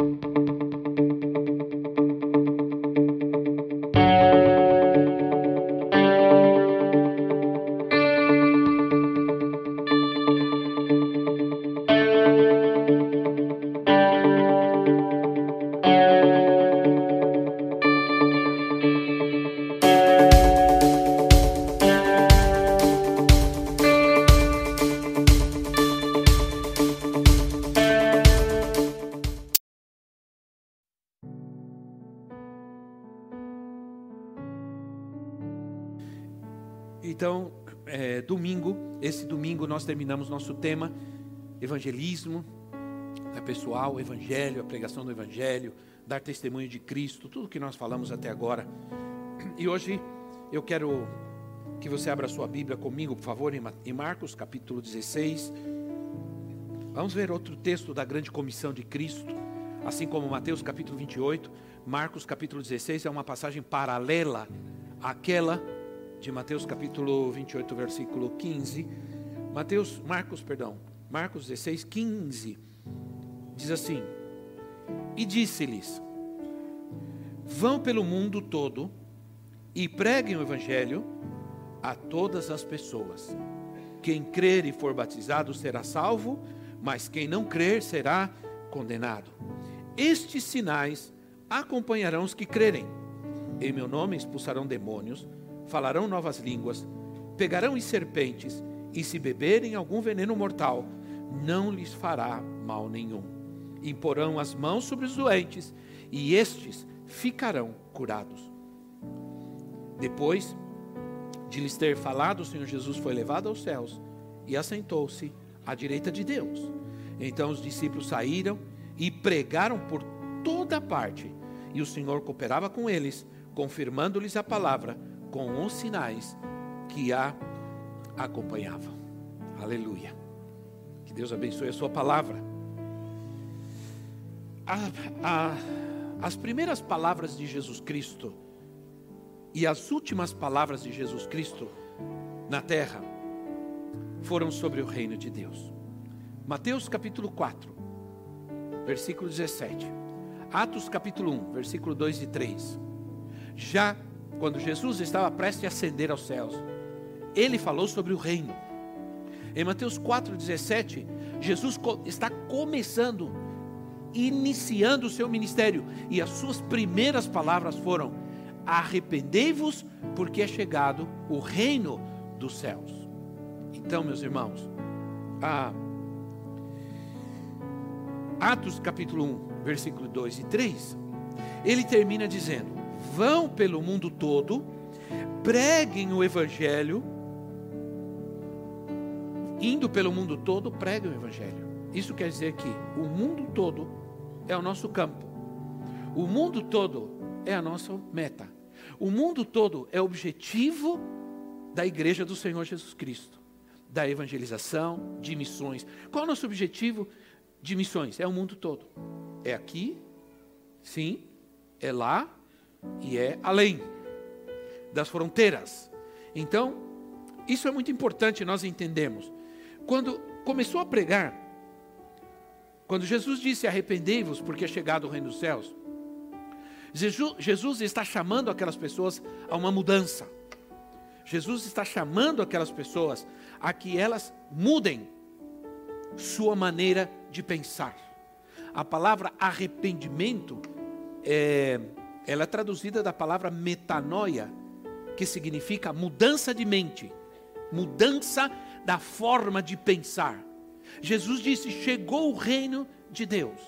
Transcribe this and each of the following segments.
Então, nós terminamos nosso tema evangelismo, é pessoal, evangelho, a pregação do evangelho, dar testemunho de Cristo, tudo que nós falamos até agora. E hoje eu quero que você abra sua Bíblia comigo, por favor, em Marcos capítulo 16. Vamos ver outro texto da grande comissão de Cristo, assim como Mateus capítulo 28, Marcos capítulo 16 é uma passagem paralela àquela de Mateus capítulo 28, versículo 15. Mateus, Marcos, perdão, Marcos 16, 15. Diz assim: E disse-lhes: Vão pelo mundo todo e preguem o evangelho a todas as pessoas. Quem crer e for batizado será salvo, mas quem não crer será condenado. Estes sinais acompanharão os que crerem. Em meu nome expulsarão demônios falarão novas línguas, pegarão em serpentes, e se beberem algum veneno mortal, não lhes fará mal nenhum. Imporão as mãos sobre os doentes, e estes ficarão curados. Depois de lhes ter falado, o Senhor Jesus foi levado aos céus e assentou-se à direita de Deus. Então os discípulos saíram e pregaram por toda parte, e o Senhor cooperava com eles, confirmando-lhes a palavra com os sinais que a acompanhavam. Aleluia. Que Deus abençoe a sua palavra. A, a, as primeiras palavras de Jesus Cristo e as últimas palavras de Jesus Cristo na terra foram sobre o reino de Deus. Mateus capítulo 4, versículo 17. Atos capítulo 1, versículo 2 e 3. Já quando Jesus estava prestes a ascender aos céus, ele falou sobre o reino. Em Mateus 4,17, Jesus está começando, iniciando o seu ministério, e as suas primeiras palavras foram: Arrependei-vos, porque é chegado o reino dos céus. Então, meus irmãos, Atos capítulo 1, versículo 2 e 3, ele termina dizendo: vão pelo mundo todo, preguem o Evangelho, indo pelo mundo todo, preguem o Evangelho. Isso quer dizer que o mundo todo é o nosso campo, o mundo todo é a nossa meta, o mundo todo é o objetivo da igreja do Senhor Jesus Cristo, da evangelização, de missões. Qual é o nosso objetivo de missões? É o mundo todo. É aqui, sim, é lá e é além das fronteiras. Então, isso é muito importante nós entendemos. Quando começou a pregar, quando Jesus disse arrependei-vos porque é chegado o reino dos céus, Jesus está chamando aquelas pessoas a uma mudança. Jesus está chamando aquelas pessoas a que elas mudem sua maneira de pensar. A palavra arrependimento é, ela é traduzida da palavra metanoia, que significa mudança de mente, mudança da forma de pensar. Jesus disse: Chegou o reino de Deus.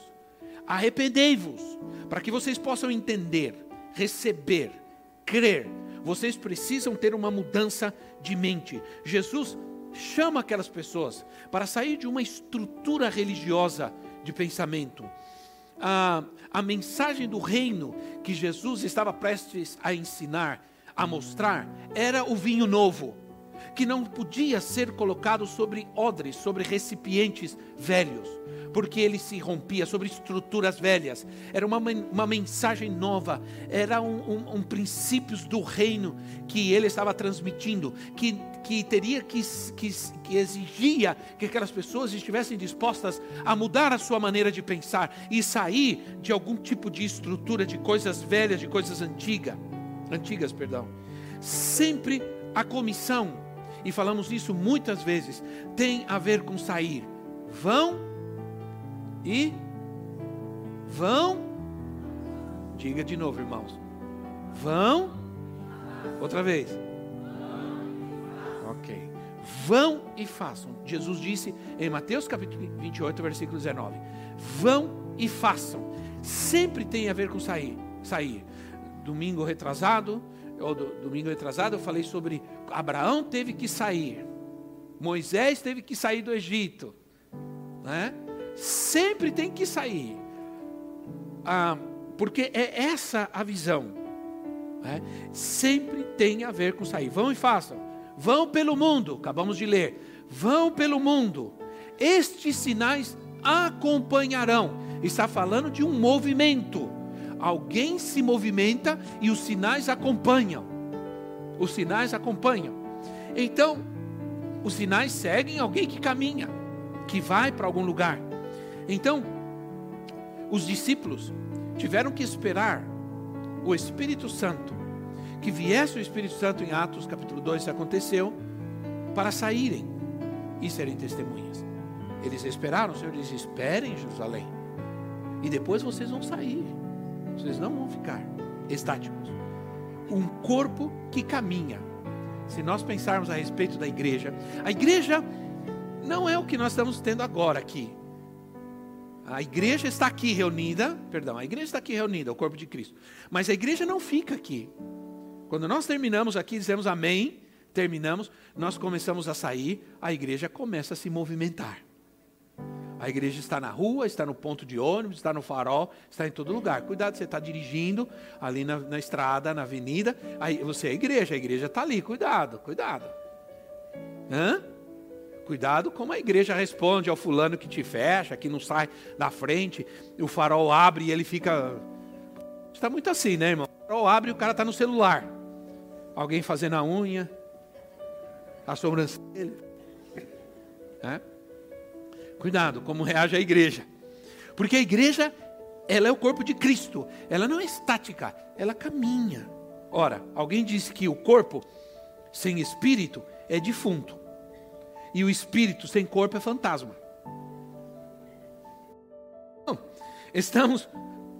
Arrependei-vos, para que vocês possam entender, receber, crer. Vocês precisam ter uma mudança de mente. Jesus chama aquelas pessoas para sair de uma estrutura religiosa de pensamento a, a mensagem do reino que Jesus estava prestes a ensinar, a mostrar, era o vinho novo. Que não podia ser colocado sobre odres, sobre recipientes velhos, porque ele se rompia sobre estruturas velhas. Era uma, uma mensagem nova, era um, um, um princípios do reino que ele estava transmitindo, que, que teria que, que, que exigia que aquelas pessoas estivessem dispostas a mudar a sua maneira de pensar e sair de algum tipo de estrutura de coisas velhas, de coisas antigas, antigas, perdão. Sempre a comissão, e falamos isso muitas vezes, tem a ver com sair. Vão e vão. Diga de novo, irmãos. Vão. Outra vez. Ok. Vão e façam. Jesus disse em Mateus capítulo 28, versículo 19: Vão e façam. Sempre tem a ver com sair. Sair. Domingo retrasado, ou do, domingo retrasado, eu falei sobre Abraão teve que sair. Moisés teve que sair do Egito. Né? sempre tem que sair. Ah, porque é essa a visão. Né? Sempre tem a ver com sair. Vão e façam. Vão pelo mundo. Acabamos de ler. Vão pelo mundo. Estes sinais acompanharão. Está falando de um movimento. Alguém se movimenta e os sinais acompanham. Os sinais acompanham. Então, os sinais seguem alguém que caminha, que vai para algum lugar. Então, os discípulos tiveram que esperar o Espírito Santo, que viesse o Espírito Santo em Atos capítulo 2, isso aconteceu, para saírem e serem testemunhas. Eles esperaram, o Senhor disse: esperem em Jerusalém, e depois vocês vão sair, vocês não vão ficar estáticos. Um corpo que caminha. Se nós pensarmos a respeito da igreja, a igreja não é o que nós estamos tendo agora aqui. A igreja está aqui reunida, perdão, a igreja está aqui reunida, o corpo de Cristo. Mas a igreja não fica aqui. Quando nós terminamos aqui, dizemos amém, terminamos, nós começamos a sair, a igreja começa a se movimentar. A igreja está na rua, está no ponto de ônibus, está no farol, está em todo lugar. Cuidado, você está dirigindo ali na, na estrada, na avenida, aí você é a igreja, a igreja está ali, cuidado, cuidado. Hã? Cuidado como a igreja responde ao fulano que te fecha, que não sai da frente, o farol abre e ele fica. Está muito assim, né, irmão? O farol abre e o cara está no celular. Alguém fazendo a unha, a sobrancelha. É? Cuidado como reage a igreja. Porque a igreja, ela é o corpo de Cristo. Ela não é estática, ela caminha. Ora, alguém disse que o corpo sem espírito é defunto e o espírito sem corpo é fantasma. estamos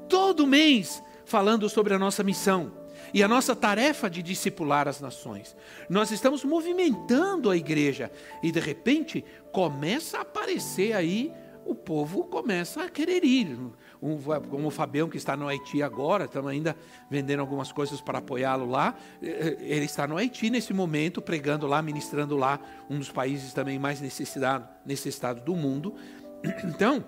todo mês falando sobre a nossa missão e a nossa tarefa de discipular as nações. Nós estamos movimentando a igreja e de repente começa a aparecer aí o povo começa a querer ir um, como o Fabião que está no Haiti agora, estamos ainda vendendo algumas coisas para apoiá-lo lá. Eh, eh, ele está no Haiti nesse momento, pregando lá, ministrando lá, um dos países também mais necessitado, necessitado do mundo. Então,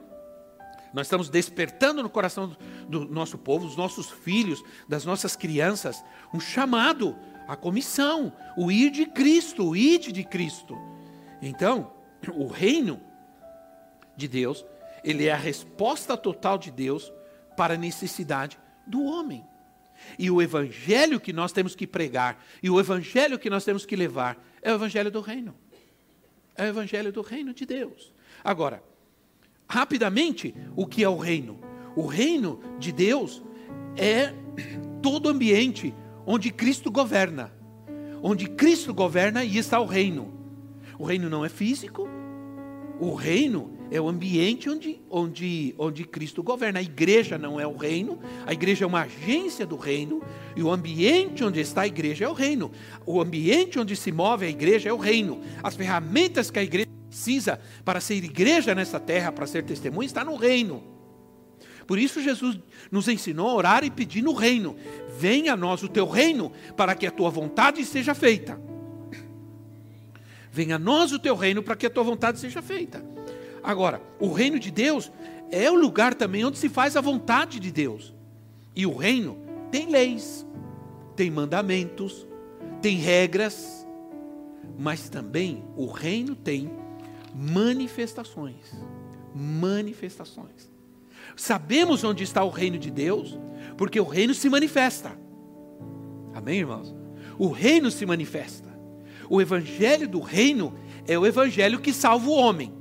nós estamos despertando no coração do nosso povo, dos nossos filhos, das nossas crianças, um chamado, a comissão, o ir de Cristo, o ir de Cristo. Então, o reino de Deus ele é a resposta total de Deus para a necessidade do homem. E o evangelho que nós temos que pregar, e o evangelho que nós temos que levar, é o evangelho do reino. É o evangelho do reino de Deus. Agora, rapidamente, o que é o reino? O reino de Deus é todo ambiente onde Cristo governa. Onde Cristo governa e está o reino. O reino não é físico, o reino é o ambiente onde, onde, onde Cristo governa. A igreja não é o reino, a igreja é uma agência do reino, e o ambiente onde está a igreja é o reino. O ambiente onde se move a igreja é o reino. As ferramentas que a igreja precisa para ser igreja nessa terra, para ser testemunha, está no reino. Por isso Jesus nos ensinou a orar e pedir no reino: venha a nós o teu reino, para que a tua vontade seja feita. Venha a nós o teu reino, para que a tua vontade seja feita. Agora, o reino de Deus é o lugar também onde se faz a vontade de Deus. E o reino tem leis, tem mandamentos, tem regras. mas também o reino tem manifestações. Manifestações. Sabemos onde está o reino de Deus, porque o reino se manifesta. Amém, irmãos? O reino se manifesta. O evangelho do reino é o evangelho que salva o homem.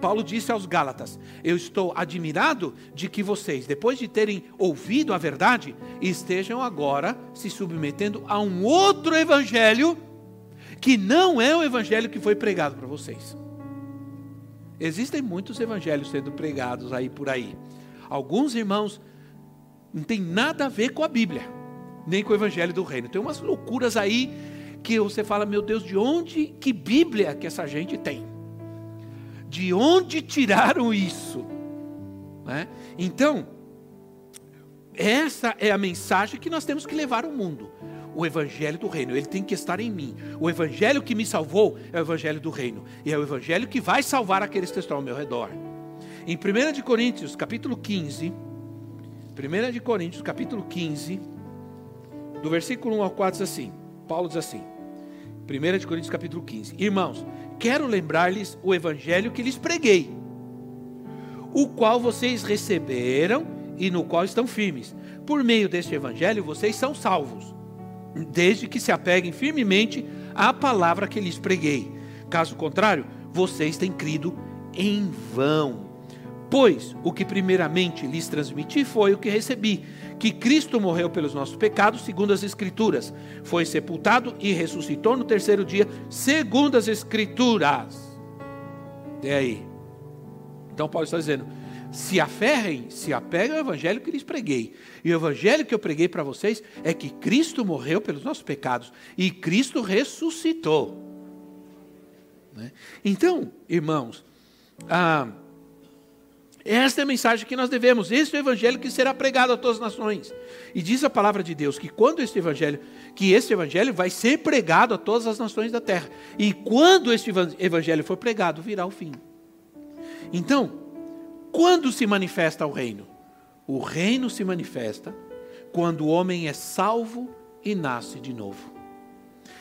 Paulo disse aos Gálatas: Eu estou admirado de que vocês, depois de terem ouvido a verdade, estejam agora se submetendo a um outro evangelho que não é o evangelho que foi pregado para vocês. Existem muitos evangelhos sendo pregados aí por aí. Alguns irmãos não tem nada a ver com a Bíblia, nem com o evangelho do reino. Tem umas loucuras aí que você fala, meu Deus, de onde, que Bíblia que essa gente tem? De onde tiraram isso? Né? Então, essa é a mensagem que nós temos que levar ao mundo. O evangelho do reino, ele tem que estar em mim. O evangelho que me salvou é o evangelho do reino. E é o evangelho que vai salvar aqueles que estão ao meu redor. Em 1 de Coríntios, capítulo 15, 1 de Coríntios, capítulo 15, do versículo 1 ao 4 diz assim, Paulo diz assim: 1 de Coríntios capítulo 15. Irmãos, quero lembrar-lhes o evangelho que lhes preguei, o qual vocês receberam e no qual estão firmes. Por meio deste evangelho vocês são salvos, desde que se apeguem firmemente à palavra que lhes preguei. Caso contrário, vocês têm crido em vão. Pois o que primeiramente lhes transmiti foi o que recebi que Cristo morreu pelos nossos pecados, segundo as Escrituras, foi sepultado e ressuscitou no terceiro dia, segundo as Escrituras. É aí. Então Paulo está dizendo: se aferrem, se apeguem ao evangelho que lhes preguei. E o evangelho que eu preguei para vocês é que Cristo morreu pelos nossos pecados e Cristo ressuscitou. Né? Então, irmãos, ah, esta é a mensagem que nós devemos, este é o evangelho que será pregado a todas as nações. E diz a palavra de Deus que quando este evangelho, que este evangelho vai ser pregado a todas as nações da terra. E quando este evangelho for pregado, virá o fim. Então, quando se manifesta o reino? O reino se manifesta quando o homem é salvo e nasce de novo.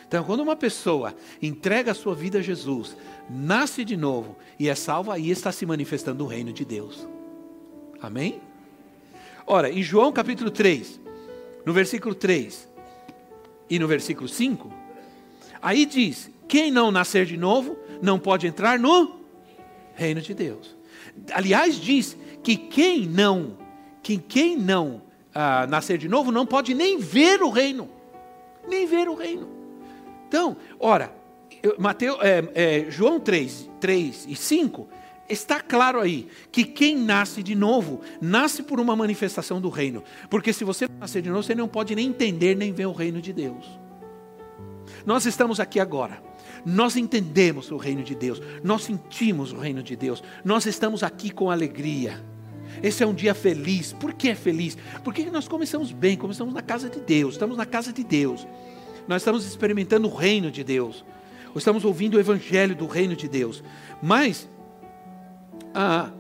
Então, quando uma pessoa entrega a sua vida a Jesus, nasce de novo e é salva, aí está se manifestando o reino de Deus. Amém? Ora, em João capítulo 3, no versículo 3 e no versículo 5, aí diz: quem não nascer de novo não pode entrar no reino de Deus. Aliás, diz que quem não, que quem não ah, nascer de novo não pode nem ver o reino, nem ver o reino. Então, ora, Mateus, é, é, João 3, 3 e 5, está claro aí que quem nasce de novo, nasce por uma manifestação do reino. Porque se você nascer de novo, você não pode nem entender nem ver o reino de Deus. Nós estamos aqui agora. Nós entendemos o reino de Deus, nós sentimos o reino de Deus, nós estamos aqui com alegria. Esse é um dia feliz. Por que é feliz? Porque nós começamos bem, começamos na casa de Deus, estamos na casa de Deus nós estamos experimentando o reino de Deus, estamos ouvindo o evangelho do reino de Deus, mas ah,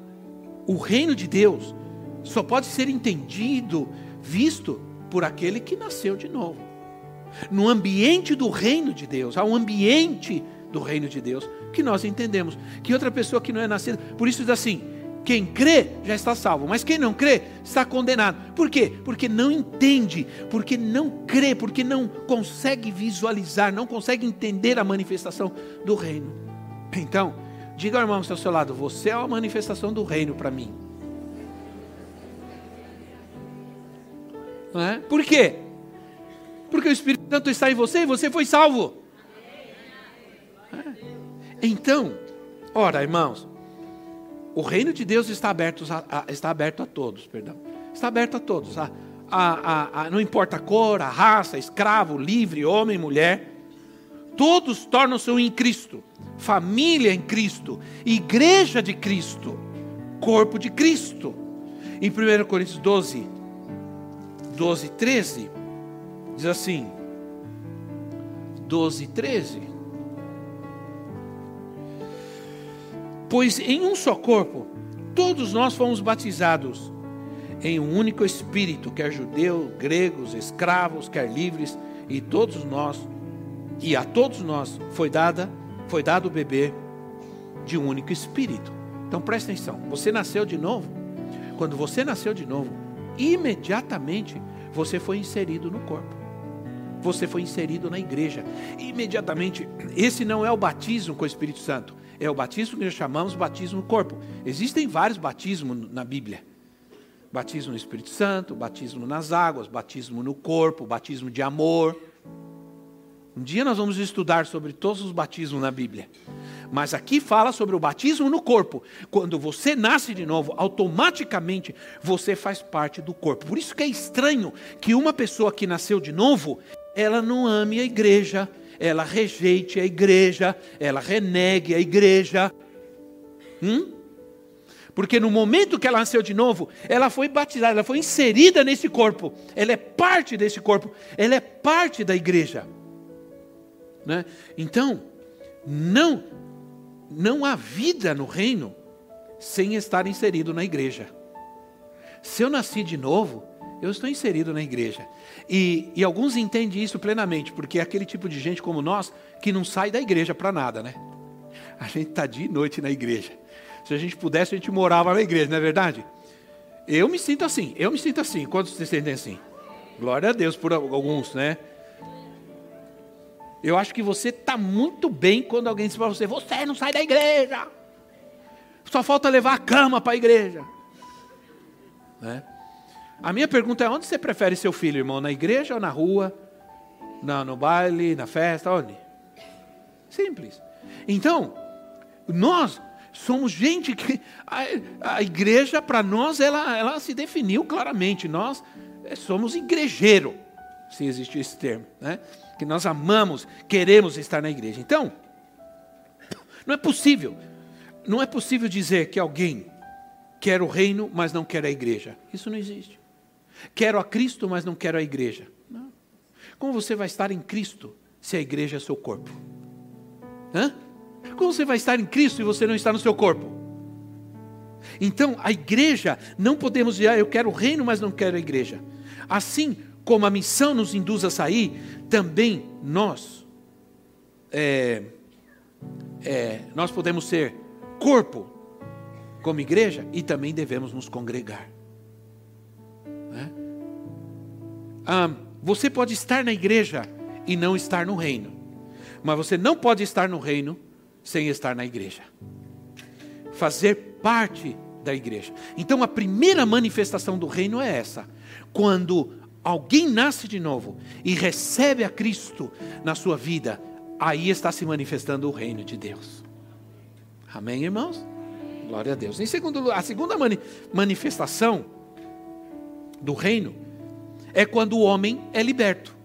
o reino de Deus só pode ser entendido, visto por aquele que nasceu de novo. No ambiente do reino de Deus, há um ambiente do reino de Deus que nós entendemos. Que outra pessoa que não é nascida, por isso diz assim: quem crê já está salvo, mas quem não crê está condenado. Por quê? Porque não entende, porque não crê, porque não consegue visualizar, não consegue entender a manifestação do reino. Então, diga ao irmão que está ao seu lado: você é a manifestação do reino para mim. Não é? Por quê? Porque o Espírito Santo está em você e você foi salvo. É. Então, ora, irmãos, o reino de Deus está aberto a, a, está aberto a todos, perdão. Está aberto a todos. A, a, não importa a cor, a raça, escravo, livre, homem, mulher. Todos tornam-se em Cristo. Família em Cristo. Igreja de Cristo. Corpo de Cristo. Em 1 Coríntios 12, 12, 13, diz assim: 12, 13. Pois em um só corpo, todos nós fomos batizados em um único Espírito, quer judeu, gregos, escravos, quer livres, e todos nós E a todos nós foi dada, foi dado o bebê de um único espírito. Então presta atenção, você nasceu de novo. Quando você nasceu de novo, imediatamente você foi inserido no corpo. Você foi inserido na igreja. Imediatamente, esse não é o batismo com o Espírito Santo, é o batismo que nós chamamos batismo no corpo. Existem vários batismos na Bíblia. Batismo no Espírito Santo, batismo nas águas, batismo no corpo, batismo de amor. Um dia nós vamos estudar sobre todos os batismos na Bíblia. Mas aqui fala sobre o batismo no corpo. Quando você nasce de novo, automaticamente você faz parte do corpo. Por isso que é estranho que uma pessoa que nasceu de novo, ela não ame a igreja, ela rejeite a igreja, ela renegue a igreja. Hum? Porque no momento que ela nasceu de novo, ela foi batizada, ela foi inserida nesse corpo, ela é parte desse corpo, ela é parte da igreja. Né? Então, não, não há vida no reino sem estar inserido na igreja. Se eu nasci de novo, eu estou inserido na igreja. E, e alguns entendem isso plenamente, porque é aquele tipo de gente como nós que não sai da igreja para nada, né? A gente está dia e noite na igreja. Se a gente pudesse, a gente morava na igreja, não é verdade? Eu me sinto assim, eu me sinto assim. Quantos se sentem assim? Glória a Deus por alguns, né? Eu acho que você está muito bem quando alguém diz para você: você não sai da igreja. Só falta levar a cama para a igreja. Né? A minha pergunta é: onde você prefere seu filho, irmão? Na igreja ou na rua? Na, no baile, na festa? Onde? Simples. Então, nós somos gente que. A, a igreja, para nós, ela, ela se definiu claramente. Nós eh, somos igrejeiro, se existe esse termo. Né? que nós amamos, queremos estar na igreja. Então, não é possível, não é possível dizer que alguém quer o reino, mas não quer a igreja. Isso não existe. Quero a Cristo, mas não quero a igreja. Não. Como você vai estar em Cristo se a igreja é seu corpo? Hã? Como você vai estar em Cristo e você não está no seu corpo? Então, a igreja, não podemos dizer, ah, eu quero o reino, mas não quero a igreja. Assim como a missão nos induz a sair, também nós, é, é, nós podemos ser corpo como igreja e também devemos nos congregar. Né? Ah, você pode estar na igreja e não estar no reino, mas você não pode estar no reino sem estar na igreja. Fazer parte da igreja. Então a primeira manifestação do reino é essa: quando alguém nasce de novo e recebe a Cristo na sua vida, aí está se manifestando o reino de Deus. Amém, irmãos? Glória a Deus. Em segundo a segunda mani manifestação do reino é quando o homem é liberto.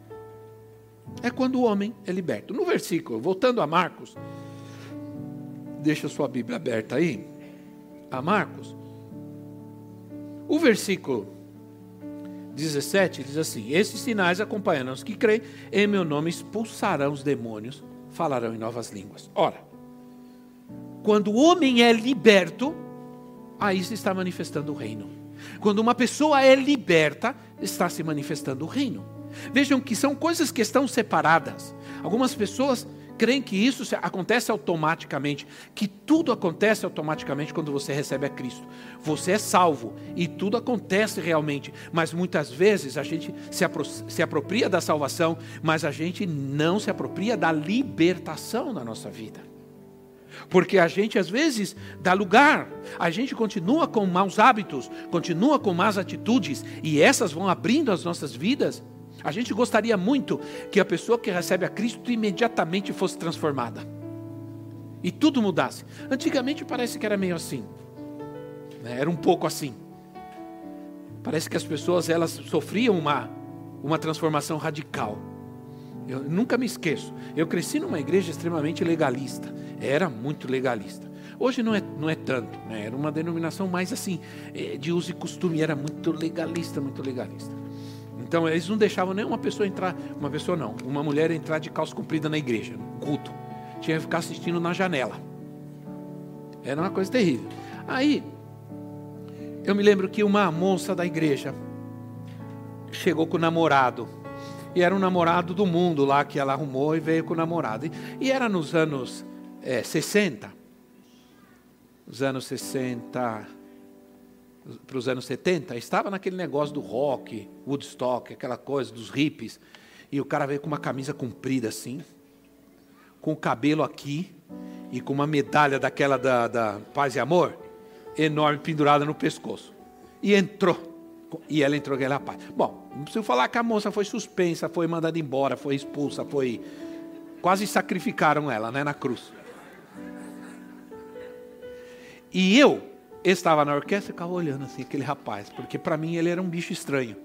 É quando o homem é liberto. No versículo, voltando a Marcos, deixa sua Bíblia aberta aí. A Marcos, o versículo 17 diz assim: Esses sinais acompanharão os que creem, em meu nome expulsarão os demônios, falarão em novas línguas. Ora, quando o homem é liberto, aí se está manifestando o reino. Quando uma pessoa é liberta, está se manifestando o reino. Vejam que são coisas que estão separadas. Algumas pessoas creem que isso acontece automaticamente, que tudo acontece automaticamente quando você recebe a Cristo. Você é salvo e tudo acontece realmente, mas muitas vezes a gente se, apro se apropria da salvação, mas a gente não se apropria da libertação na nossa vida. Porque a gente às vezes dá lugar, a gente continua com maus hábitos, continua com más atitudes, e essas vão abrindo as nossas vidas a gente gostaria muito que a pessoa que recebe a Cristo imediatamente fosse transformada. E tudo mudasse. Antigamente parece que era meio assim. Né? Era um pouco assim. Parece que as pessoas elas sofriam uma, uma transformação radical. Eu nunca me esqueço. Eu cresci numa igreja extremamente legalista. Era muito legalista. Hoje não é, não é tanto. Né? Era uma denominação mais assim, eh, de uso e costume. Era muito legalista, muito legalista. Então eles não deixavam nenhuma pessoa entrar, uma pessoa não, uma mulher entrar de calça comprida na igreja, no culto. Tinha que ficar assistindo na janela. Era uma coisa terrível. Aí, eu me lembro que uma moça da igreja chegou com o namorado. E era um namorado do mundo lá que ela arrumou e veio com o namorado. E, era nos anos é, 60. Os anos 60 para os anos 70, estava naquele negócio do rock, Woodstock, aquela coisa dos hippies. E o cara veio com uma camisa comprida assim, com o cabelo aqui e com uma medalha daquela da, da Paz e Amor, enorme, pendurada no pescoço. E entrou. E ela entrou aquele rapaz. Bom, não preciso falar que a moça foi suspensa, foi mandada embora, foi expulsa, foi. Quase sacrificaram ela, né, na cruz. E eu estava na orquestra e ficava olhando assim, aquele rapaz, porque para mim ele era um bicho estranho.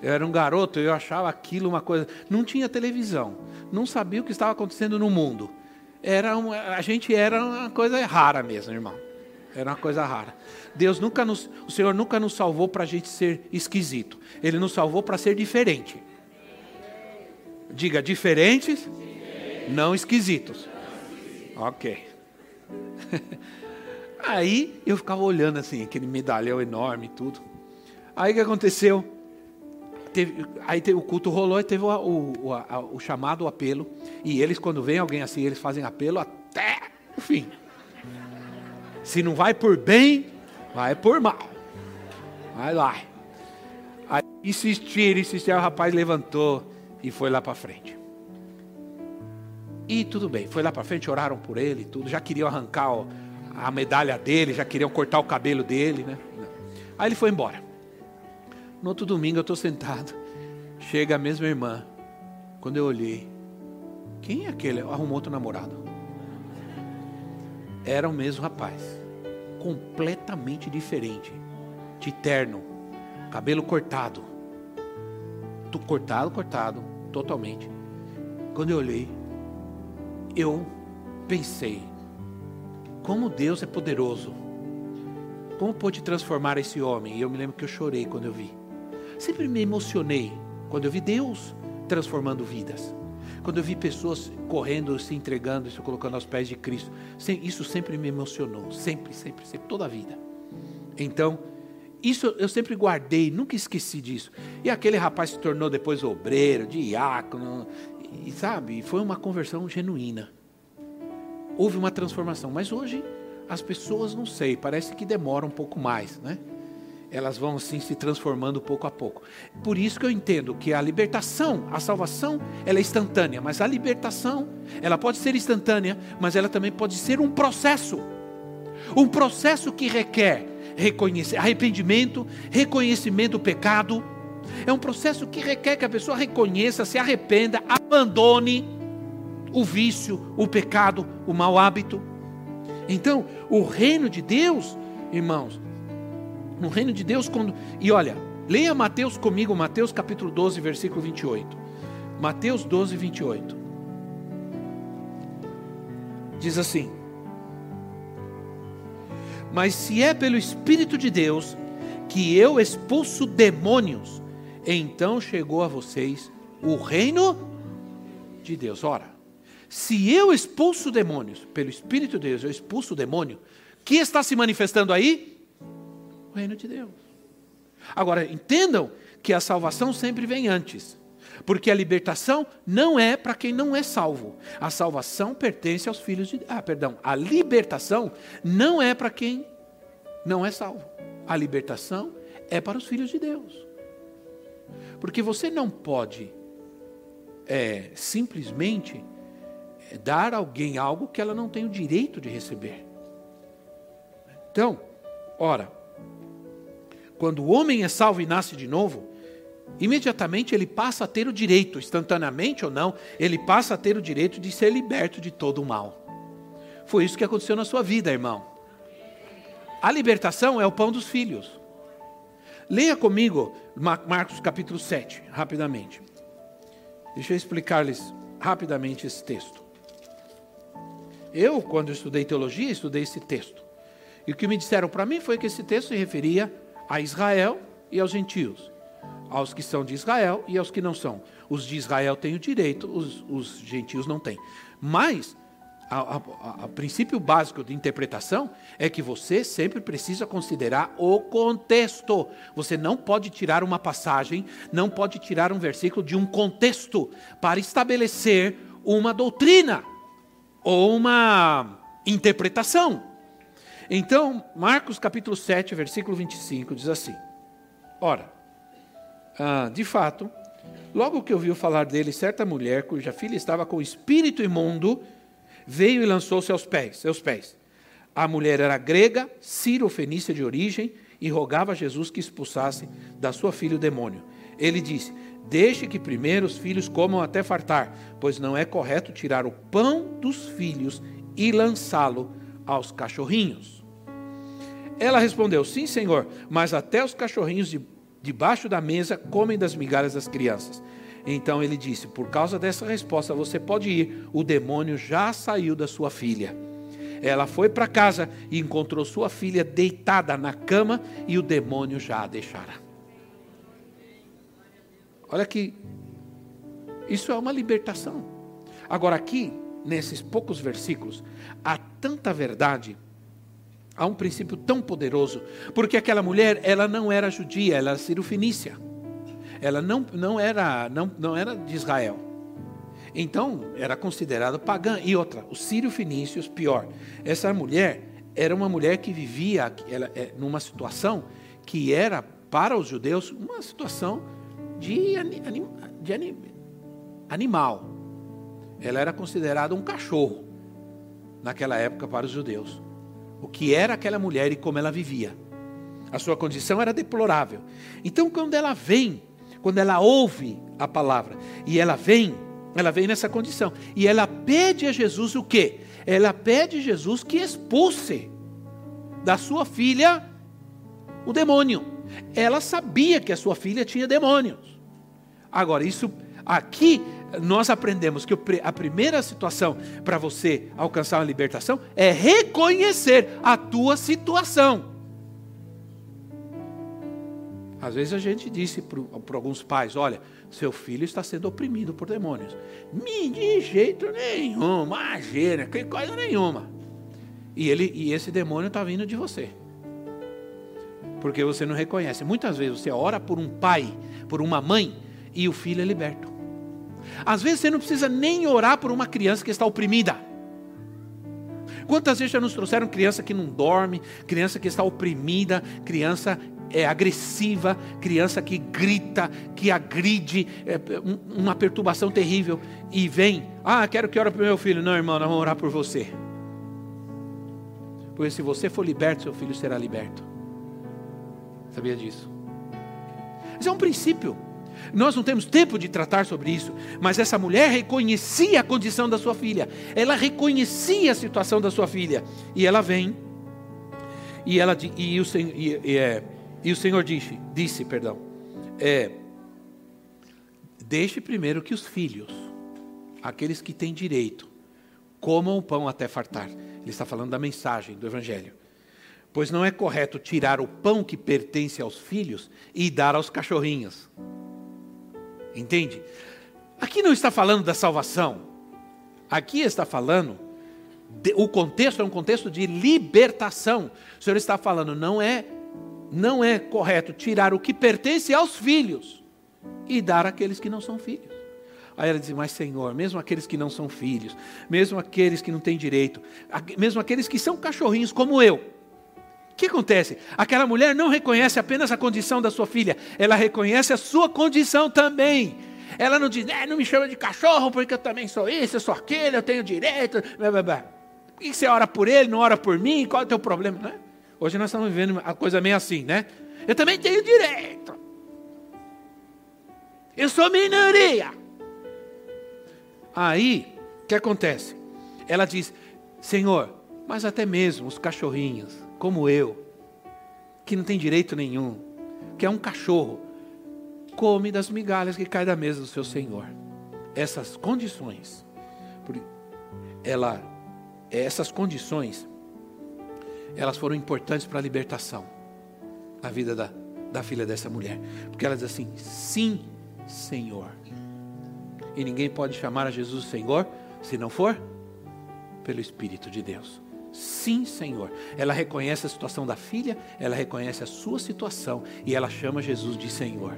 Eu era um garoto, eu achava aquilo uma coisa. Não tinha televisão, não sabia o que estava acontecendo no mundo. Era a gente era uma coisa rara mesmo, irmão. Era uma coisa rara. Deus nunca nos, o Senhor nunca nos salvou para a gente ser esquisito. Ele nos salvou para ser diferente. Diga diferentes, não esquisitos. Ok. Aí eu ficava olhando assim, aquele medalhão enorme e tudo. Aí o que aconteceu? Teve, aí teve, o culto rolou e teve o, o, o, o, chamado, o apelo. E eles, quando vem alguém assim, eles fazem apelo até o fim. Se não vai por bem, vai por mal. Vai lá. Aí insistir, insistir, o rapaz levantou e foi lá para frente. E tudo bem, foi lá para frente, oraram por ele, tudo, já queriam arrancar ó, a medalha dele, já queriam cortar o cabelo dele, né? Aí ele foi embora. No outro domingo eu estou sentado, chega a mesma irmã. Quando eu olhei, quem é aquele? Arrumou outro namorado. Era o mesmo rapaz, completamente diferente, de terno, cabelo cortado, cortado, cortado, totalmente. Quando eu olhei, eu pensei, como Deus é poderoso. Como pôde transformar esse homem? E eu me lembro que eu chorei quando eu vi. Sempre me emocionei quando eu vi Deus transformando vidas. Quando eu vi pessoas correndo, se entregando, se colocando aos pés de Cristo. Isso sempre me emocionou. Sempre, sempre, sempre, toda a vida. Então, isso eu sempre guardei, nunca esqueci disso. E aquele rapaz se tornou depois obreiro, diácono, e sabe, foi uma conversão genuína houve uma transformação. Mas hoje as pessoas não sei, parece que demora um pouco mais, né? Elas vão assim se transformando pouco a pouco. Por isso que eu entendo que a libertação, a salvação, ela é instantânea, mas a libertação, ela pode ser instantânea, mas ela também pode ser um processo. Um processo que requer arrependimento, reconhecimento do pecado. É um processo que requer que a pessoa reconheça, se arrependa, abandone o vício, o pecado, o mau hábito. Então, o reino de Deus, irmãos, no reino de Deus, quando. E olha, leia Mateus comigo, Mateus capítulo 12, versículo 28. Mateus 12, 28. Diz assim: Mas se é pelo Espírito de Deus que eu expulso demônios, então chegou a vocês o reino de Deus. Ora, se eu expulso demônios pelo Espírito de Deus, eu expulso o demônio, que está se manifestando aí? Reino de Deus. Agora, entendam que a salvação sempre vem antes. Porque a libertação não é para quem não é salvo. A salvação pertence aos filhos de Ah, perdão. A libertação não é para quem não é salvo. A libertação é para os filhos de Deus. Porque você não pode é, simplesmente é dar a alguém algo que ela não tem o direito de receber. Então, ora, quando o homem é salvo e nasce de novo, imediatamente ele passa a ter o direito, instantaneamente ou não, ele passa a ter o direito de ser liberto de todo o mal. Foi isso que aconteceu na sua vida, irmão. A libertação é o pão dos filhos. Leia comigo Marcos capítulo 7, rapidamente. Deixa eu explicar-lhes rapidamente esse texto. Eu, quando estudei teologia, estudei esse texto. E o que me disseram para mim foi que esse texto se referia a Israel e aos gentios. Aos que são de Israel e aos que não são. Os de Israel têm o direito, os, os gentios não têm. Mas o princípio básico de interpretação é que você sempre precisa considerar o contexto. Você não pode tirar uma passagem, não pode tirar um versículo de um contexto para estabelecer uma doutrina ou uma interpretação. Então, Marcos capítulo 7, versículo 25 diz assim: Ora, ah, de fato, logo que ouviu falar dele, certa mulher cuja filha estava com espírito imundo veio e lançou-se aos pés, seus pés. A mulher era grega, sírio-fenícia de origem, e rogava a Jesus que expulsasse da sua filha o demônio. Ele disse: Deixe que primeiro os filhos comam até fartar, pois não é correto tirar o pão dos filhos e lançá-lo aos cachorrinhos. Ela respondeu: Sim, senhor, mas até os cachorrinhos de, debaixo da mesa comem das migalhas das crianças. Então ele disse: Por causa dessa resposta, você pode ir, o demônio já saiu da sua filha. Ela foi para casa e encontrou sua filha deitada na cama e o demônio já a deixara. Olha que isso é uma libertação. Agora, aqui, nesses poucos versículos, há tanta verdade, há um princípio tão poderoso, porque aquela mulher, ela não era judia, ela era cirofenícia ela não, não, era, não, não era de Israel. Então, era considerada pagã. E outra, os sírio-fenícios, pior. Essa mulher era uma mulher que vivia ela, é, numa situação que era, para os judeus, uma situação de, anim, de anim, animal. Ela era considerada um cachorro, naquela época, para os judeus. O que era aquela mulher e como ela vivia. A sua condição era deplorável. Então, quando ela vem quando ela ouve a palavra e ela vem, ela vem nessa condição. E ela pede a Jesus o quê? Ela pede a Jesus que expulse da sua filha o demônio. Ela sabia que a sua filha tinha demônios. Agora, isso aqui nós aprendemos que a primeira situação para você alcançar uma libertação é reconhecer a tua situação. Às vezes a gente disse para alguns pais: olha, seu filho está sendo oprimido por demônios. De jeito nenhum, imagina, que coisa nenhuma. E, ele, e esse demônio está vindo de você. Porque você não reconhece. Muitas vezes você ora por um pai, por uma mãe, e o filho é liberto. Às vezes você não precisa nem orar por uma criança que está oprimida. Quantas vezes já nos trouxeram criança que não dorme, criança que está oprimida, criança é agressiva, criança que grita, que agride, é, uma perturbação terrível, e vem, ah, quero que ore para o meu filho. Não, irmão, nós vamos orar por você. Porque se você for liberto, seu filho será liberto. Sabia disso? Isso é um princípio. Nós não temos tempo de tratar sobre isso, mas essa mulher reconhecia a condição da sua filha, ela reconhecia a situação da sua filha, e ela vem, e ela e o Senhor. E, e, é, e o Senhor disse, disse perdão, é, deixe primeiro que os filhos, aqueles que têm direito, comam o pão até fartar. Ele está falando da mensagem do Evangelho. Pois não é correto tirar o pão que pertence aos filhos e dar aos cachorrinhos. Entende? Aqui não está falando da salvação. Aqui está falando, de, o contexto é um contexto de libertação. O Senhor está falando, não é não é correto tirar o que pertence aos filhos e dar àqueles que não são filhos. Aí ela diz: Mas Senhor, mesmo aqueles que não são filhos, mesmo aqueles que não têm direito, mesmo aqueles que são cachorrinhos como eu, que acontece? Aquela mulher não reconhece apenas a condição da sua filha, ela reconhece a sua condição também. Ela não diz, eh, não me chama de cachorro porque eu também sou isso, eu sou aquele, eu tenho direito. Blá, blá, blá. Por que você ora por ele, não ora por mim? Qual é o teu problema? Não é? Hoje nós estamos vivendo a coisa meio assim, né? Eu também tenho direito. Eu sou minoria. Aí, o que acontece? Ela diz: Senhor, mas até mesmo os cachorrinhos, como eu, que não tem direito nenhum, que é um cachorro, come das migalhas que caem da mesa do seu Senhor. Essas condições, ela, essas condições elas foram importantes para a libertação na vida da, da filha dessa mulher. Porque ela diz assim: sim, Senhor. E ninguém pode chamar a Jesus Senhor se não for pelo Espírito de Deus. Sim, Senhor. Ela reconhece a situação da filha, ela reconhece a sua situação e ela chama Jesus de Senhor.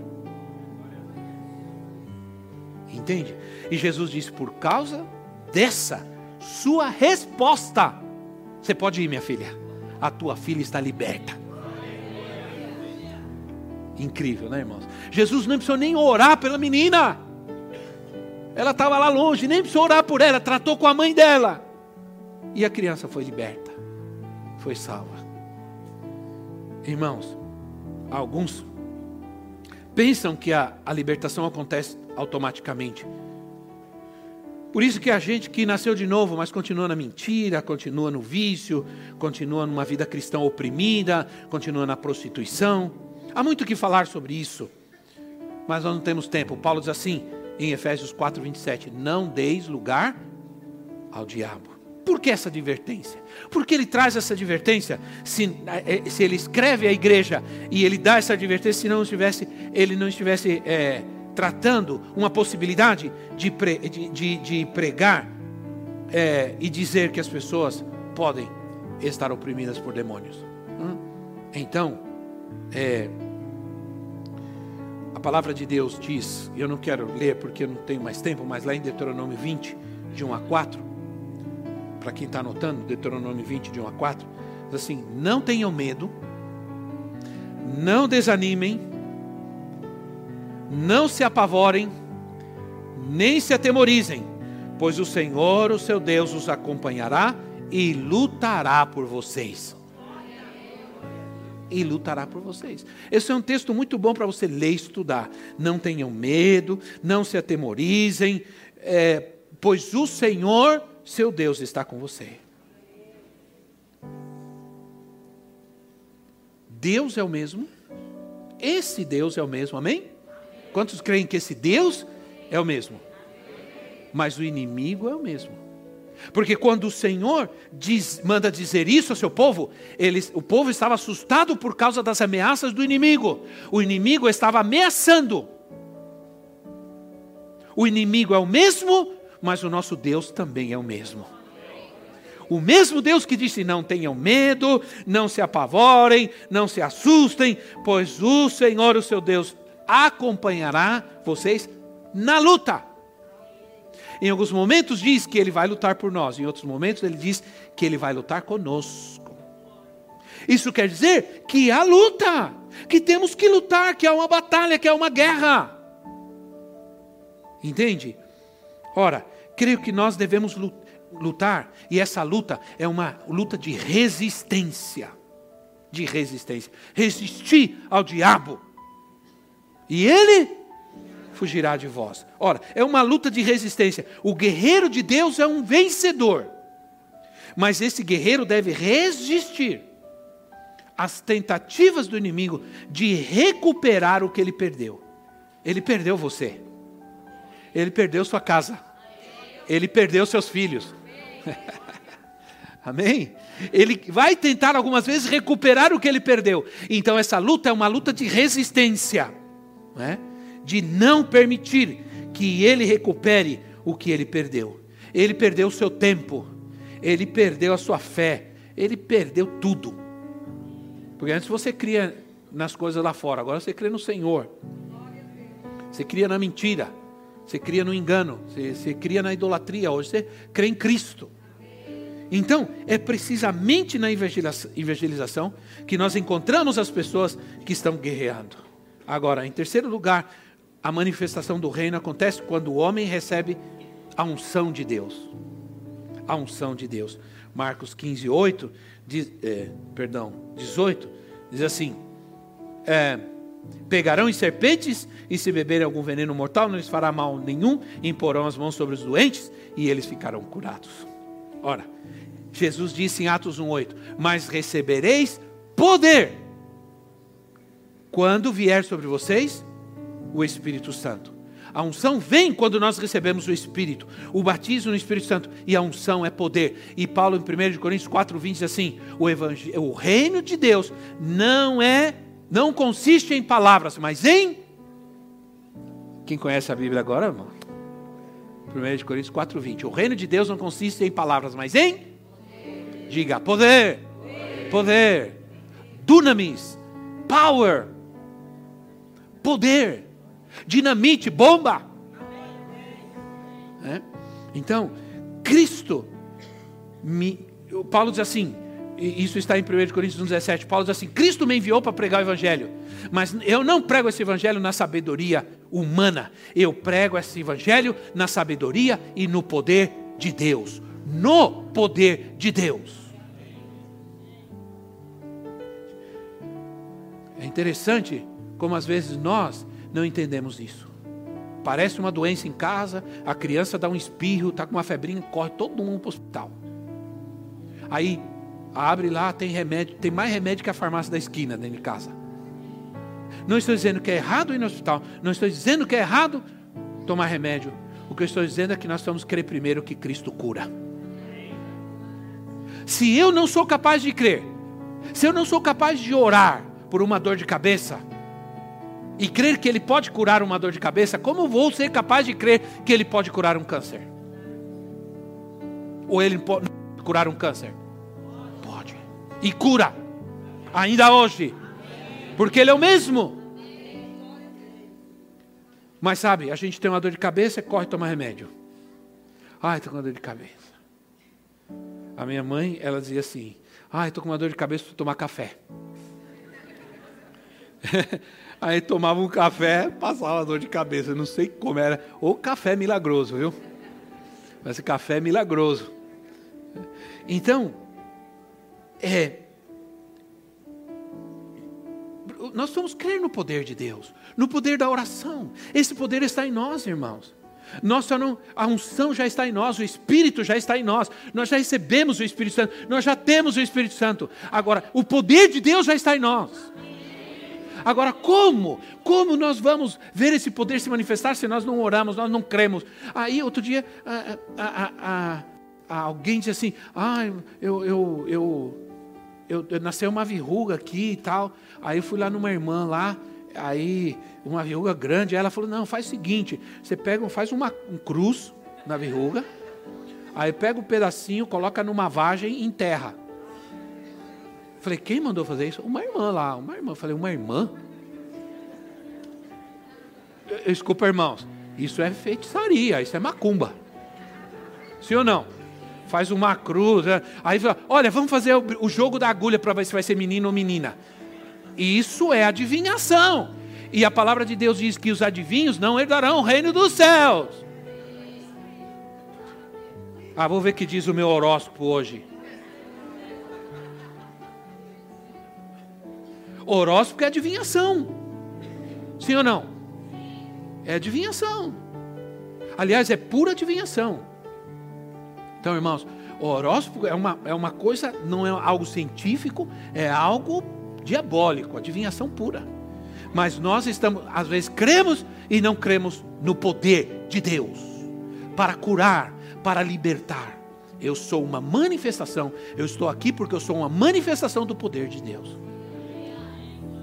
Entende? E Jesus disse: por causa dessa sua resposta, você pode ir, minha filha. A tua filha está liberta. Incrível, né, irmãos? Jesus não precisou nem orar pela menina. Ela estava lá longe, nem precisou orar por ela, tratou com a mãe dela. E a criança foi liberta, foi salva. Irmãos, alguns pensam que a, a libertação acontece automaticamente. Por isso que a gente que nasceu de novo, mas continua na mentira, continua no vício, continua numa vida cristã oprimida, continua na prostituição. Há muito que falar sobre isso, mas nós não temos tempo. Paulo diz assim em Efésios 4, 27, não deis lugar ao diabo. Por que essa advertência? Por que ele traz essa advertência? Se, eh, se ele escreve à igreja e ele dá essa advertência, se não estivesse, ele não estivesse é, tratando uma possibilidade de, pre, de, de, de pregar é, e dizer que as pessoas podem estar oprimidas por demônios. Hum? Então, é, a palavra de Deus diz, eu não quero ler porque eu não tenho mais tempo, mas lá em Deuteronômio 20, de 1 a 4, para quem está anotando, Deuteronômio 20, de 1 a 4, diz assim: Não tenham medo, não desanimem, não se apavorem, nem se atemorizem, pois o Senhor, o seu Deus, os acompanhará e lutará por vocês. E lutará por vocês. Esse é um texto muito bom para você ler e estudar. Não tenham medo, não se atemorizem, é, pois o Senhor, seu Deus está com você. Deus é o mesmo, esse Deus é o mesmo, amém? Quantos creem que esse Deus é o mesmo? Mas o inimigo é o mesmo. Porque quando o Senhor diz, manda dizer isso ao seu povo, o povo estava assustado por causa das ameaças do inimigo. O inimigo estava ameaçando. O inimigo é o mesmo, mas o nosso Deus também é o mesmo. O mesmo Deus que disse: Não tenham medo, não se apavorem, não se assustem, pois o Senhor, o seu Deus, acompanhará vocês na luta. Em alguns momentos diz que ele vai lutar por nós, em outros momentos ele diz que ele vai lutar conosco. Isso quer dizer que há luta, que temos que lutar, que há uma batalha, que há uma guerra. Entende? Ora, creio que nós devemos lutar, e essa luta é uma luta de resistência. De resistência. Resistir ao diabo. E ele fugirá de vós. Ora, é uma luta de resistência. O guerreiro de Deus é um vencedor. Mas esse guerreiro deve resistir às tentativas do inimigo de recuperar o que ele perdeu. Ele perdeu você. Ele perdeu sua casa. Ele perdeu seus filhos. Amém? Ele vai tentar algumas vezes recuperar o que ele perdeu. Então essa luta é uma luta de resistência, né? de não permitir que ele recupere o que ele perdeu. Ele perdeu o seu tempo, ele perdeu a sua fé, ele perdeu tudo. Porque antes você cria nas coisas lá fora, agora você crê no Senhor. Você cria na mentira. Você cria no engano, você, você cria na idolatria, hoje você crê em Cristo. Então, é precisamente na evangelização que nós encontramos as pessoas que estão guerreando. Agora, em terceiro lugar, a manifestação do reino acontece quando o homem recebe a unção de Deus. A unção de Deus. Marcos 15, 8, diz, é, perdão, 18, diz assim: é, Pegarão em serpentes, e se beberem algum veneno mortal, não lhes fará mal nenhum, imporão as mãos sobre os doentes, e eles ficarão curados. Ora, Jesus disse em Atos 1,8: Mas recebereis poder quando vier sobre vocês o Espírito Santo. A unção vem quando nós recebemos o Espírito, o batismo no Espírito Santo, e a unção é poder. E Paulo, em 1 Coríntios 4,20 diz assim: o, o reino de Deus não é não consiste em palavras, mas em. Quem conhece a Bíblia agora, irmão? 1 Coríntios 4,20. O reino de Deus não consiste em palavras, mas em Diga poder, poder, dunamis, power, poder, dinamite, bomba. É? Então, Cristo me. Paulo diz assim, isso está em 1 Coríntios 17. Paulo diz assim: Cristo me enviou para pregar o Evangelho, mas eu não prego esse Evangelho na sabedoria humana, eu prego esse Evangelho na sabedoria e no poder de Deus. No poder de Deus. É interessante como às vezes nós não entendemos isso. Parece uma doença em casa, a criança dá um espirro, está com uma febrinha, corre todo mundo para o hospital. Aí abre lá, tem remédio, tem mais remédio que a farmácia da esquina dentro de casa. Não estou dizendo que é errado ir no hospital, não estou dizendo que é errado tomar remédio. O que eu estou dizendo é que nós que crer primeiro que Cristo cura. Se eu não sou capaz de crer, se eu não sou capaz de orar por uma dor de cabeça, e crer que Ele pode curar uma dor de cabeça, como vou ser capaz de crer que Ele pode curar um câncer? Ou Ele pode curar um câncer? E cura, ainda hoje, porque Ele é o mesmo. Mas sabe, a gente tem uma dor de cabeça, corre tomar remédio. Ai, estou com uma dor de cabeça. A minha mãe, ela dizia assim: Ai, estou com uma dor de cabeça, vou tomar café. Aí tomava um café, passava dor de cabeça. não sei como era. Ou café milagroso, viu? Esse café é milagroso. Então, é. Nós vamos crer no poder de Deus, no poder da oração. Esse poder está em nós, irmãos. Nós só não, a unção já está em nós, o Espírito já está em nós, nós já recebemos o Espírito Santo, nós já temos o Espírito Santo. Agora, o poder de Deus já está em nós. Agora, como? Como nós vamos ver esse poder se manifestar se nós não oramos, nós não cremos? Aí, outro dia, a, a, a, alguém disse assim: Ah, eu, eu, eu, eu, eu nasceu uma verruga aqui e tal. Aí eu fui lá numa irmã lá, aí uma verruga grande. Ela falou: Não, faz o seguinte: você pega, faz uma um cruz na verruga, aí pega um pedacinho, coloca numa vagem e enterra. Falei, quem mandou fazer isso? Uma irmã lá, uma irmã. Falei, uma irmã? Desculpa, irmãos. Isso é feitiçaria, isso é macumba. Sim ou não? Faz uma cruz. Né? Aí fala, olha, vamos fazer o jogo da agulha para ver se vai ser menino ou menina. Isso é adivinhação. E a palavra de Deus diz que os adivinhos não herdarão o reino dos céus. Ah, vou ver o que diz o meu horóscopo hoje. Horóscopo é adivinhação. Sim ou não? É adivinhação. Aliás, é pura adivinhação. Então, irmãos, o horóscopo é uma, é uma coisa, não é algo científico, é algo diabólico, adivinhação pura. Mas nós estamos, às vezes, cremos e não cremos no poder de Deus para curar, para libertar. Eu sou uma manifestação, eu estou aqui porque eu sou uma manifestação do poder de Deus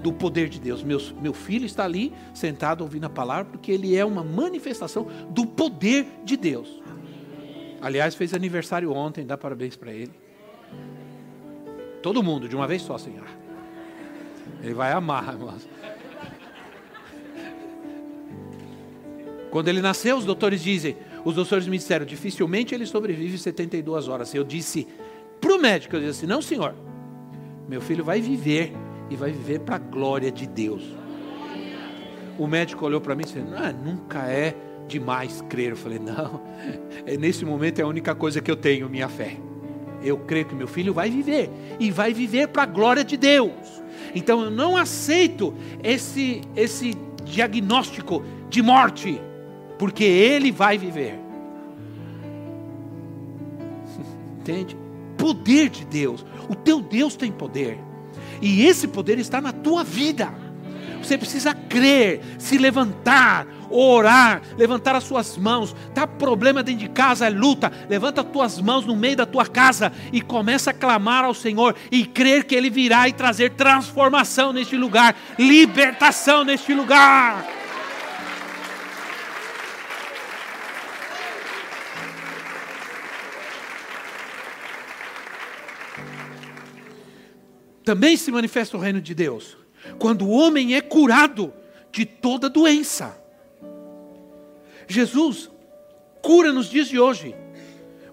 do poder de Deus. Meu, meu filho está ali sentado ouvindo a palavra porque ele é uma manifestação do poder de Deus. Aliás, fez aniversário ontem, dá parabéns para ele. Todo mundo, de uma vez só, Senhor. Ele vai amar, irmãos. Quando ele nasceu, os doutores dizem, os doutores me disseram, dificilmente ele sobrevive 72 horas. Eu disse para o médico, eu disse assim, não senhor, meu filho vai viver e vai viver para a glória de Deus. O médico olhou para mim e disse: nunca é demais crer. Eu falei: não, é, nesse momento é a única coisa que eu tenho, minha fé. Eu creio que meu filho vai viver e vai viver para a glória de Deus. Então eu não aceito esse, esse diagnóstico de morte, porque ele vai viver. Entende? Poder de Deus. O teu Deus tem poder. E esse poder está na tua vida. Você precisa crer, se levantar, orar, levantar as suas mãos. Tá problema dentro de casa, é luta. Levanta as tuas mãos no meio da tua casa e começa a clamar ao Senhor e crer que ele virá e trazer transformação neste lugar, libertação neste lugar. também se manifesta o reino de Deus quando o homem é curado de toda doença. Jesus cura nos dias de hoje,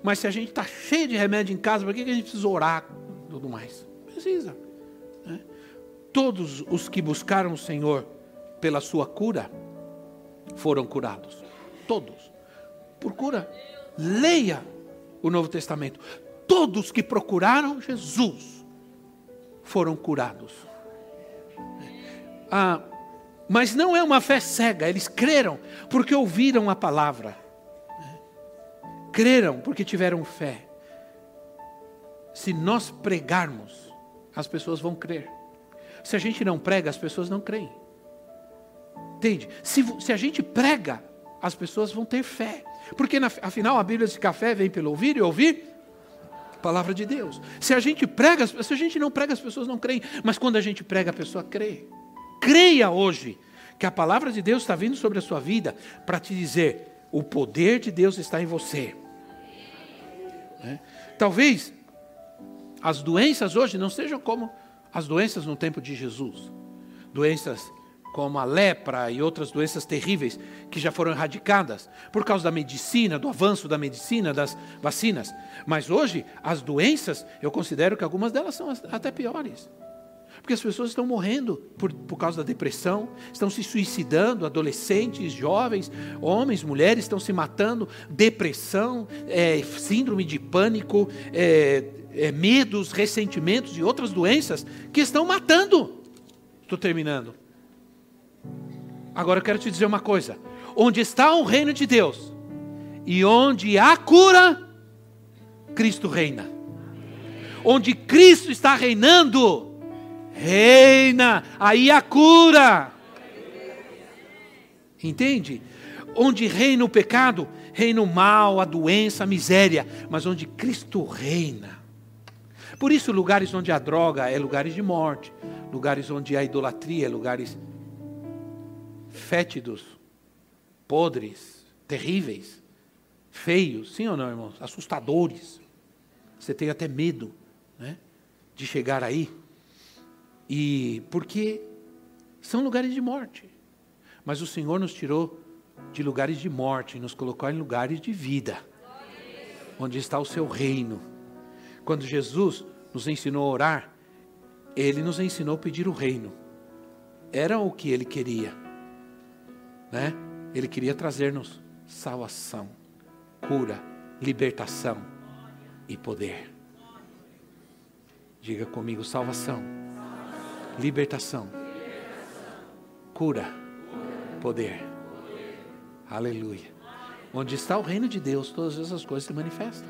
mas se a gente está cheio de remédio em casa, por que a gente precisa orar tudo mais? Precisa. Né? Todos os que buscaram o Senhor pela sua cura foram curados. Todos. Por cura. Leia o Novo Testamento. Todos que procuraram Jesus foram curados. Ah, mas não é uma fé cega, eles creram porque ouviram a palavra. Creram porque tiveram fé. Se nós pregarmos, as pessoas vão crer. Se a gente não prega, as pessoas não creem. Entende? Se, se a gente prega, as pessoas vão ter fé. Porque na, afinal a Bíblia diz que café vem pelo ouvir e ouvir a palavra de Deus. Se a gente prega, se a gente não prega, as pessoas não creem. Mas quando a gente prega, a pessoa crê. Creia hoje que a palavra de Deus está vindo sobre a sua vida para te dizer: o poder de Deus está em você. É? Talvez as doenças hoje não sejam como as doenças no tempo de Jesus doenças como a lepra e outras doenças terríveis que já foram erradicadas por causa da medicina, do avanço da medicina, das vacinas. Mas hoje, as doenças, eu considero que algumas delas são até piores. Porque as pessoas estão morrendo por, por causa da depressão, estão se suicidando, adolescentes, jovens, homens, mulheres estão se matando, depressão, é, síndrome de pânico, é, é, medos, ressentimentos e outras doenças que estão matando. Estou terminando. Agora eu quero te dizer uma coisa: onde está o reino de Deus e onde há cura, Cristo reina. Onde Cristo está reinando, reina, aí há cura. Entende? Onde reina o pecado, reina o mal, a doença, a miséria, mas onde Cristo reina. Por isso, lugares onde há droga é lugares de morte, lugares onde há idolatria, é lugares fétidos, podres, terríveis, feios, sim ou não, irmãos? Assustadores. Você tem até medo né, de chegar aí. E porque são lugares de morte. Mas o Senhor nos tirou de lugares de morte e nos colocou em lugares de vida. Onde está o seu reino. Quando Jesus nos ensinou a orar, ele nos ensinou a pedir o reino. Era o que ele queria né? Ele queria trazer-nos salvação, cura, libertação e poder. Diga comigo: salvação, libertação, cura, poder. Aleluia. Onde está o reino de Deus, todas essas coisas se manifestam.